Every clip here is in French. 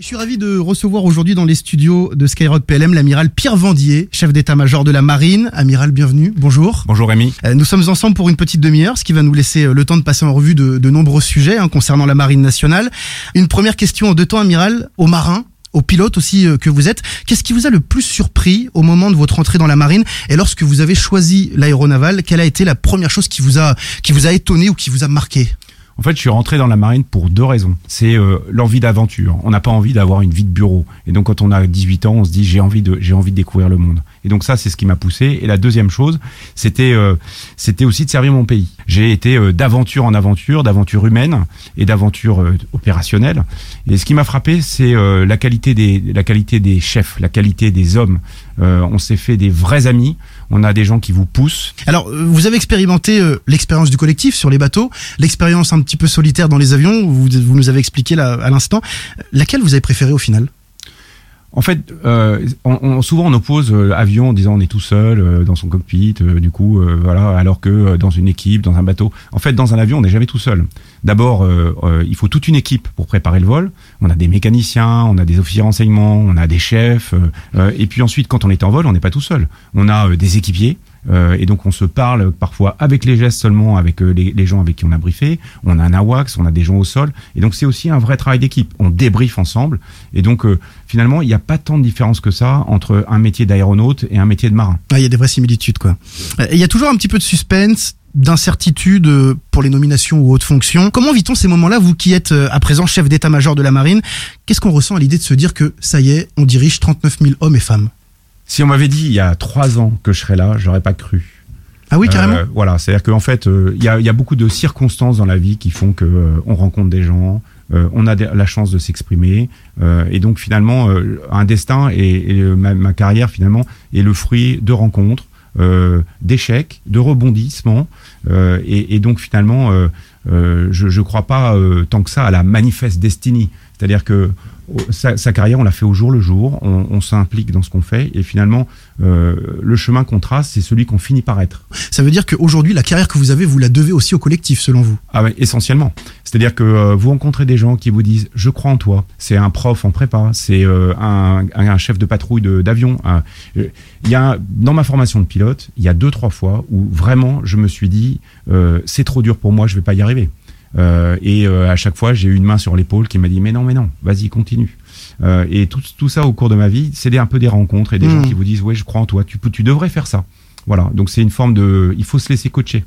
Je suis ravi de recevoir aujourd'hui dans les studios de Skyrock PLM l'amiral Pierre Vendier, chef d'état-major de la marine. Amiral, bienvenue. Bonjour. Bonjour Rémi. Euh, Nous sommes ensemble pour une petite demi-heure, ce qui va nous laisser euh, le temps de passer en revue de, de nombreux sujets hein, concernant la marine nationale. Une première question en deux temps, amiral, aux marins, aux pilotes aussi euh, que vous êtes. Qu'est-ce qui vous a le plus surpris au moment de votre entrée dans la marine et lorsque vous avez choisi l'aéronaval Quelle a été la première chose qui vous a qui vous a étonné ou qui vous a marqué? En fait, je suis rentré dans la marine pour deux raisons. C'est euh, l'envie d'aventure. On n'a pas envie d'avoir une vie de bureau. Et donc, quand on a 18 ans, on se dit j'ai envie de j'ai envie de découvrir le monde. Et donc ça, c'est ce qui m'a poussé. Et la deuxième chose, c'était euh, c'était aussi de servir mon pays. J'ai été euh, d'aventure en aventure, d'aventure humaine et d'aventure euh, opérationnelle. Et ce qui m'a frappé, c'est euh, la qualité des la qualité des chefs, la qualité des hommes. On s'est fait des vrais amis. On a des gens qui vous poussent. Alors, vous avez expérimenté l'expérience du collectif sur les bateaux, l'expérience un petit peu solitaire dans les avions, vous, vous nous avez expliqué là à l'instant. Laquelle vous avez préféré au final? En fait, euh, on, souvent on oppose euh, avion en disant on est tout seul euh, dans son cockpit, euh, du coup, voilà, alors que dans une équipe, dans un bateau. En fait, dans un avion, on n'est jamais tout seul. D'abord, il faut toute une équipe pour préparer le vol. On a des mécaniciens, on a des officiers renseignements, on a des chefs. et puis ensuite, quand on est en vol, on n'est pas tout seul. On a des équipiers. Euh, et donc on se parle parfois avec les gestes seulement, avec euh, les, gens avec qui on a briefé. On a un AWACS, on a des gens au sol. Et donc c'est aussi un vrai travail d'équipe. On débriefe ensemble. Et donc euh, finalement, il n'y a pas tant de différence que ça entre un métier d'aéronaute et un métier de marin. Ah, Il y a des vraies similitudes, quoi. Il y a toujours un petit peu de suspense, d'incertitude pour les nominations ou autres fonctions. Comment vit-on ces moments-là, vous qui êtes à présent chef d'état-major de la marine? Qu'est-ce qu'on ressent à l'idée de se dire que ça y est, on dirige 39 000 hommes et femmes? Si on m'avait dit il y a trois ans que je serais là, j'aurais pas cru. Ah oui, carrément Euh, voilà, c'est-à-dire qu'en fait, euh, il y, a, il y a beaucoup de circonstances dans la vie qui font que euh, on rencontre des gens, on a la chance de s'exprimer, et donc finalement, un destin et, et, ma, ma carrière finalement est le fruit de rencontres, d'échecs, de rebondissements, et, et donc finalement, je ne crois pas tant que ça à la manifeste destiny, c'est-à-dire que sa, sa carrière, on l'a fait au jour le jour, on, on s'implique dans ce qu'on fait, et finalement, euh, le chemin qu'on trace, c'est celui qu'on finit par être. Ça veut dire qu'aujourd'hui, la carrière que vous avez, vous la devez aussi au collectif, selon vous? Ah ouais, essentiellement. C'est-à-dire que euh, vous rencontrez des gens qui vous disent je crois en toi. C'est un prof en prépa, c'est euh, un, un chef de patrouille d'avion. un- Il y a dans ma formation de pilote, il y a deux trois fois où vraiment je me suis dit c'est trop dur pour moi, je vais pas y arriver. Euh, et euh, à chaque fois j'ai eu une main sur l'épaule qui m'a dit mais non mais non, vas-y continue. Euh, et tout, tout ça au cours de ma vie, c'est des- un peu des rencontres et des gens qui vous disent ouais je crois en toi, tu peux, tu devrais faire ça. Voilà, donc c'est une forme de, il faut se laisser coacher.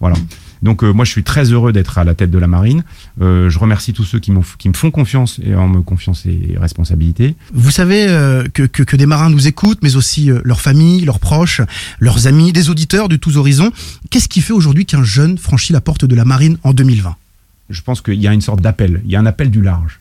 Voilà. Donc euh, moi je suis très heureux d'être à la tête de la marine. Euh, je remercie tous ceux qui, qui me font confiance et en me confiant ces responsabilités. Vous savez euh, que, que, que des marins nous écoutent, mais aussi leurs familles, leurs proches, leurs amis, des auditeurs de tous horizons. Qu'est-ce qui fait aujourd'hui qu'un jeune franchit la porte de la marine en 2020 Je pense qu'il y a une sorte d'appel. Il y a un appel du large.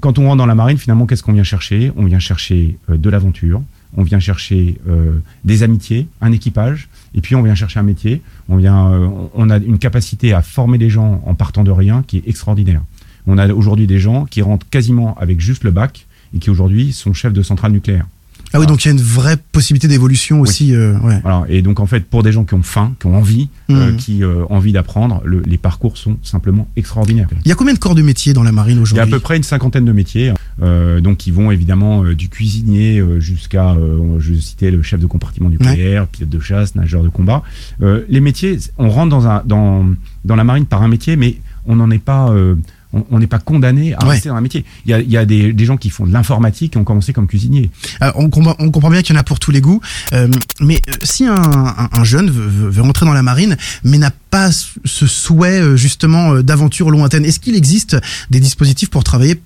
Quand on rentre dans la marine, finalement, qu'est-ce qu'on vient chercher? On vient chercher de l'aventure, on vient chercher euh, des amitiés, un équipage, et puis on vient chercher un métier. On euh, on a une capacité à former des gens en partant de rien qui est extraordinaire. On a aujourd'hui des gens qui rentrent quasiment avec juste le bac et qui aujourd'hui sont chefs de centrale nucléaire. Ah oui, donc il y a une vraie possibilité d'évolution aussi. euh, ouais. Voilà. Et donc en fait, pour des gens qui ont faim, qui ont envie, euh, Mhm. qui euh, ont envie d'apprendre, le- les parcours sont simplement extraordinaires. Il y a combien de corps de métier dans la marine Il y a à aujourd'hui? peu près une cinquantaine de métiers, euh, donc qui vont évidemment euh, du cuisinier euh, jusqu'à, euh, je citais le chef de compartiment nucléaire, pilote de chasse, nageur de combat. Euh, les métiers, on rentre dans, un, dans, dans la marine par un métier, mais on n'en est pas, euh, on n'est pas condamné à Ouais. rester dans un métier. Il y a, il y a des, des gens qui font de l'informatique qui ont commencé comme cuisiniers. Euh, on, comprend, on comprend bien qu'il y en a pour tous les goûts. Euh, mais euh, si un, un- un jeune veut, veut- veut rentrer dans la marine, mais n'a pas ce ce souhait euh, justement euh, d'aventure lointaine, est-ce qu'il existe des dispositifs pour travailler,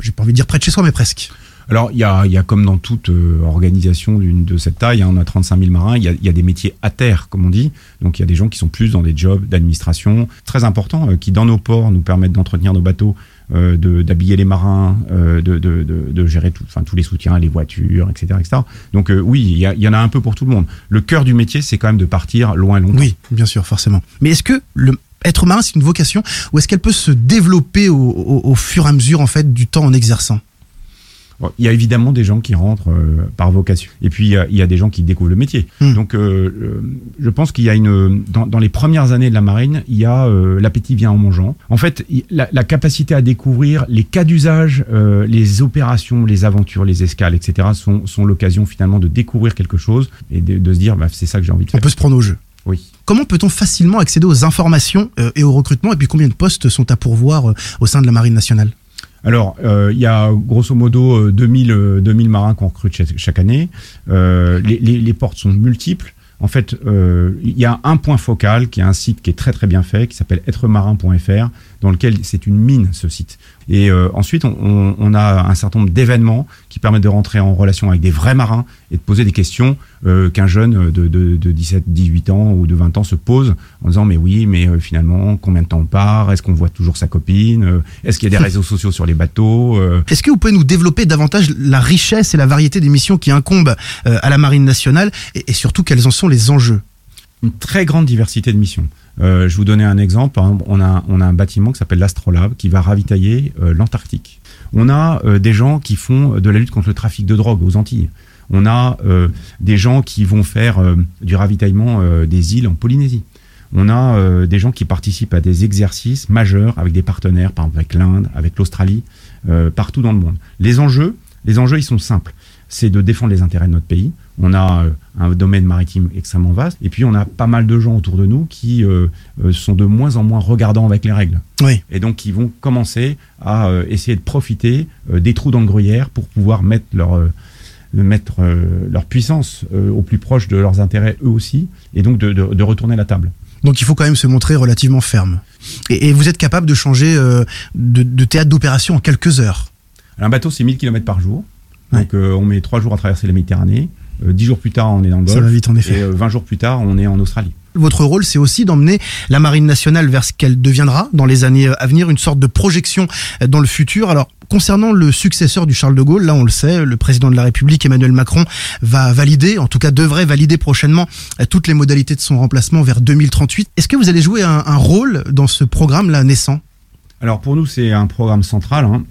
j'ai pas envie de dire près de chez soi, mais presque? Alors, il y a, y a comme dans toute euh, organisation de cette taille, hein, on a 35 000 marins, il y a, y a des métiers à terre, comme on dit. Donc, il y a des gens qui sont plus dans des jobs d'administration très importants, euh, qui dans nos ports nous permettent d'entretenir nos bateaux, euh, d'habiller les marins, euh, de, de, de, gérer tout, tous les soutiens, les voitures, etc. etc. Donc, euh, oui, il y, a- il y en a un peu pour tout le monde. Le cœur du métier, c'est quand même de partir loin, longtemps. Oui, bien sûr, forcément. Mais est-ce que le être marin, c'est une vocation ou est-ce qu'elle peut se développer au, au- au fur et à mesure en fait du temps en exerçant? Il y a évidemment des gens qui rentrent euh, par vocation. Et puis, il y, a, il y, a, des gens qui découvrent le métier. Hmm. Donc, euh, je pense qu'il y a une... Dans, dans, les premières années de la marine, il y a euh, l'appétit vient en mangeant. En fait, la, la, capacité à découvrir les cas d'usage, euh, les opérations, les aventures, les escales, etc. sont, sont l'occasion finalement de découvrir quelque chose et de, de se dire, bah, c'est ça que j'ai envie de faire. On peut se prendre au jeu. Oui. Comment peut-on facilement accéder aux informations euh, et au recrutement Et puis combien de postes sont à pourvoir euh, au sein de la Marine nationale? Alors, euh, il y a grosso modo 2000, 2000 marins qu'on recrute chaque, chaque année. Euh, les, les, portes sont multiples. En fait, euh, il y a un point focal qui est un site qui est très très bien fait, qui s'appelle êtremarin.fr, dans lequel c'est une mine ce site. Et euh, ensuite, on, a un certain nombre d'événements qui permettent de rentrer en relation avec des vrais marins et de poser des questions euh, qu'un jeune de, de, de, 17, 18 ans ou de 20 ans se pose en disant mais oui, mais euh, finalement, combien de temps on part? Est-ce qu'on voit toujours sa copine? Est-ce qu'il y a des réseaux sociaux sur les bateaux? Est-ce que vous pouvez nous développer davantage la richesse et la variété des missions qui incombent à la Marine nationale et, et surtout quels en sont les enjeux? Une très grande diversité de missions. Euh, je vous donnais un exemple. On a, un bâtiment qui s'appelle l'Astrolabe qui va ravitailler euh, l'Antarctique. On a euh, des gens qui font de la lutte contre le trafic de drogue aux Antilles. On a des gens qui vont faire du ravitaillement des îles en Polynésie. On a des gens qui participent à des exercices majeurs avec des partenaires, par exemple avec l'Inde, avec l'Australie, partout dans le monde. Les enjeux, les enjeux, ils sont simples. C'est de défendre les intérêts de notre pays. On a euh, un domaine maritime extrêmement vaste. Et puis, on a pas mal de gens autour de nous qui euh, sont de moins en moins regardants avec les règles. Oui. Et donc, qui vont commencer à euh, essayer de profiter euh, des trous dans le gruyère pour pouvoir mettre leur, euh, mettre, leur puissance au plus proche de leurs intérêts eux aussi. Et donc, de, de, de, retourner la table. Donc, il faut quand même se montrer relativement ferme. Et, et vous êtes capable de changer de, de théâtre d'opération en quelques heures? Un bateau, c'est 1000 km par jour. Donc, ouais. on met trois jours à traverser la Méditerranée. Euh, 10 jours plus tard, on est dans le Golfe. Ça va vite, en effet. Et euh, 20 jours plus tard, on est en Australie. Votre rôle, c'est aussi d'emmener la marine nationale vers ce qu'elle deviendra dans les années à venir, une sorte de projection dans le futur. Alors, concernant le successeur du Charles de Gaulle, là, on le sait, le président de la République, Emmanuel Macron, va valider, en tout cas devrait valider prochainement toutes les modalités de son remplacement vers 2038. Est-ce que vous allez jouer un, un rôle dans ce programme-là naissant? Alors, pour nous, c'est un programme central. Hein.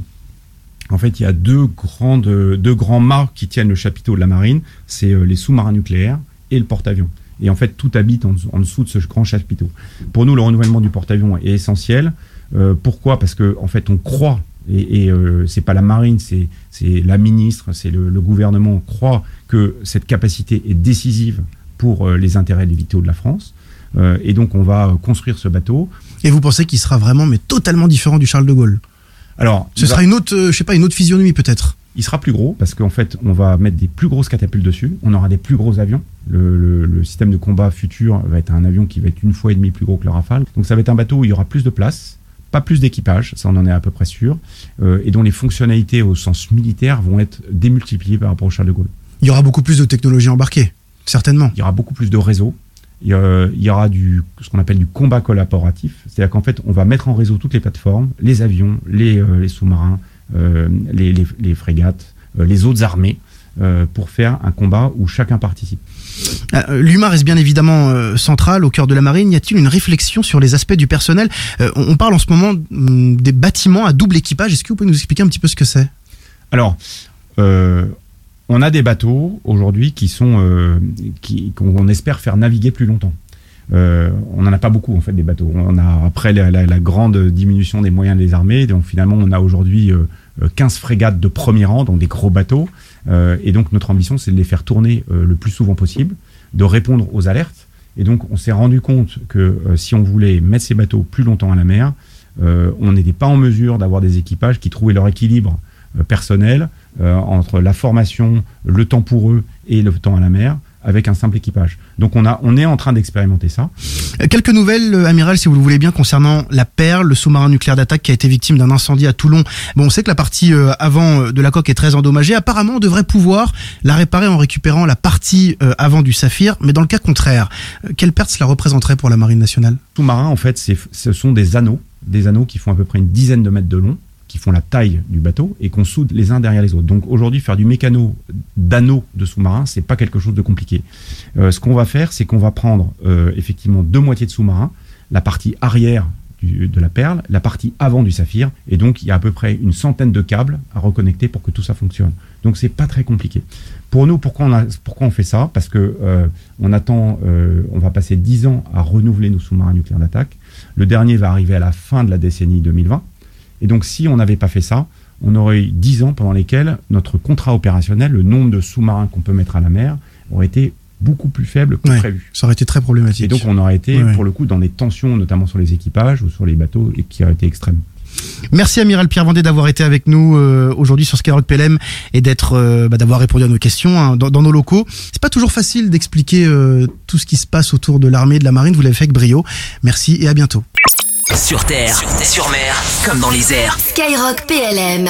En fait, il y a deux, grandes, deux grands mâts qui tiennent le chapiteau de la marine, c'est les sous-marins nucléaires et le porte-avions. Et en fait, tout habite en, dessous de ce grand chapiteau. Pour nous, le renouvellement du porte-avions est essentiel. Euh, pourquoi? Parce que en fait, on croit, et, et euh, c'est pas la marine, c'est la ministre, c'est le, gouvernement, on croit que cette capacité est décisive pour euh, les intérêts vitaux de la France. Euh, et donc, on va construire ce bateau. Et vous pensez qu'il sera vraiment, mais totalement différent du Charles de Gaulle? Alors, ce sera une autre, euh, je sais pas, une autre physionomie peut-être. Il sera plus gros parce qu'en fait, on va mettre des plus grosses catapultes dessus. On aura des plus gros avions. Le, le, le, système de combat futur va être un avion qui va être une fois et demie plus gros que le Rafale. Donc, ça va être un bateau où il y aura plus de place, pas plus d'équipage, ça on en est à peu près sûr, euh, et dont les fonctionnalités au sens militaire vont être démultipliées par rapport au Charles de Gaulle. Il y aura beaucoup plus de technologies embarquées, certainement. Il y aura beaucoup plus de réseaux. Il y aura du, ce qu'on appelle du combat collaboratif, c'est-à-dire qu'en fait, on va mettre en réseau toutes les plateformes, les avions, les, euh, les sous-marins, euh, les, les, les, frégates, euh, les autres armées, pour faire un combat où chacun participe. L'humain reste bien évidemment central au cœur de la marine. Y a-t-il une réflexion sur les aspects du personnel? On parle en ce moment hum, des bâtiments à double équipage. Est-ce que vous pouvez nous expliquer un petit peu ce que c'est? Alors, on a des bateaux aujourd'hui qui sont euh, qu'on espère faire naviguer plus longtemps. Euh, on n'en a pas beaucoup en fait des bateaux. On a après la, la, grande diminution des moyens des armées, donc finalement on a aujourd'hui euh, 15 frégates de premier rang, donc des gros bateaux. Euh, et donc notre ambition c'est de les faire tourner euh, le plus souvent possible, de répondre aux alertes. Et donc on s'est rendu compte que euh, si on voulait mettre ces bateaux plus longtemps à la mer, on n'était pas en mesure d'avoir des équipages qui trouvaient leur équilibre personnel euh, entre la formation, le temps pour eux et le temps à la mer avec un simple équipage. Donc on, a, on est en train d'expérimenter ça. Quelques nouvelles, euh, amiral, si vous le voulez bien, concernant la Perle, le sous-marin nucléaire d'attaque qui a été victime d'un incendie à Toulon. Bon, on sait que la partie euh, avant de la coque est très endommagée. Apparemment, on devrait pouvoir la réparer en récupérant la partie euh, avant du saphir. Mais dans le cas contraire, euh, quelle perte cela représenterait pour la Marine nationale? Sous-marin, en fait, ce sont des anneaux, des anneaux qui font à peu près une dizaine de mètres de long qui font la taille du bateau et qu'on soude les uns derrière les autres. Donc aujourd'hui, faire du mécano d'anneaux de sous-marin, c'est pas quelque chose de compliqué. Euh, ce qu'on va faire, c'est qu'on va prendre euh, effectivement deux moitiés de sous-marin, la partie arrière de la perle, la partie avant du saphir, et donc il y a à peu près une centaine de câbles à reconnecter pour que tout ça fonctionne. Donc c'est pas très compliqué. Pour nous, pourquoi on, fait ça? Parce que euh, on attend, on va passer 10 ans à renouveler nos sous-marins nucléaires d'attaque. Le dernier va arriver à la fin de la décennie 2020. Et donc si on n'avait pas fait ça, on aurait eu 10 ans pendant lesquels notre contrat opérationnel, le nombre de sous-marins qu'on peut mettre à la mer, aurait été beaucoup plus faible que Ouais. prévu. Ça aurait été très problématique. Et donc on aurait été, Ouais, pour le coup, dans des tensions, notamment sur les équipages ou sur les bateaux, et qui auraient été extrêmes. Merci Amiral Pierre Vendée d'avoir été avec nous euh, aujourd'hui sur Skyrock PLM et d'être euh, bah, d'avoir répondu à nos questions hein, dans, dans nos locaux. C'est pas toujours facile d'expliquer euh, tout ce qui se passe autour de l'armée et de la marine. Vous l'avez fait avec brio. Merci et à bientôt. Sur terre, sur mer, comme dans les airs. Skyrock PLM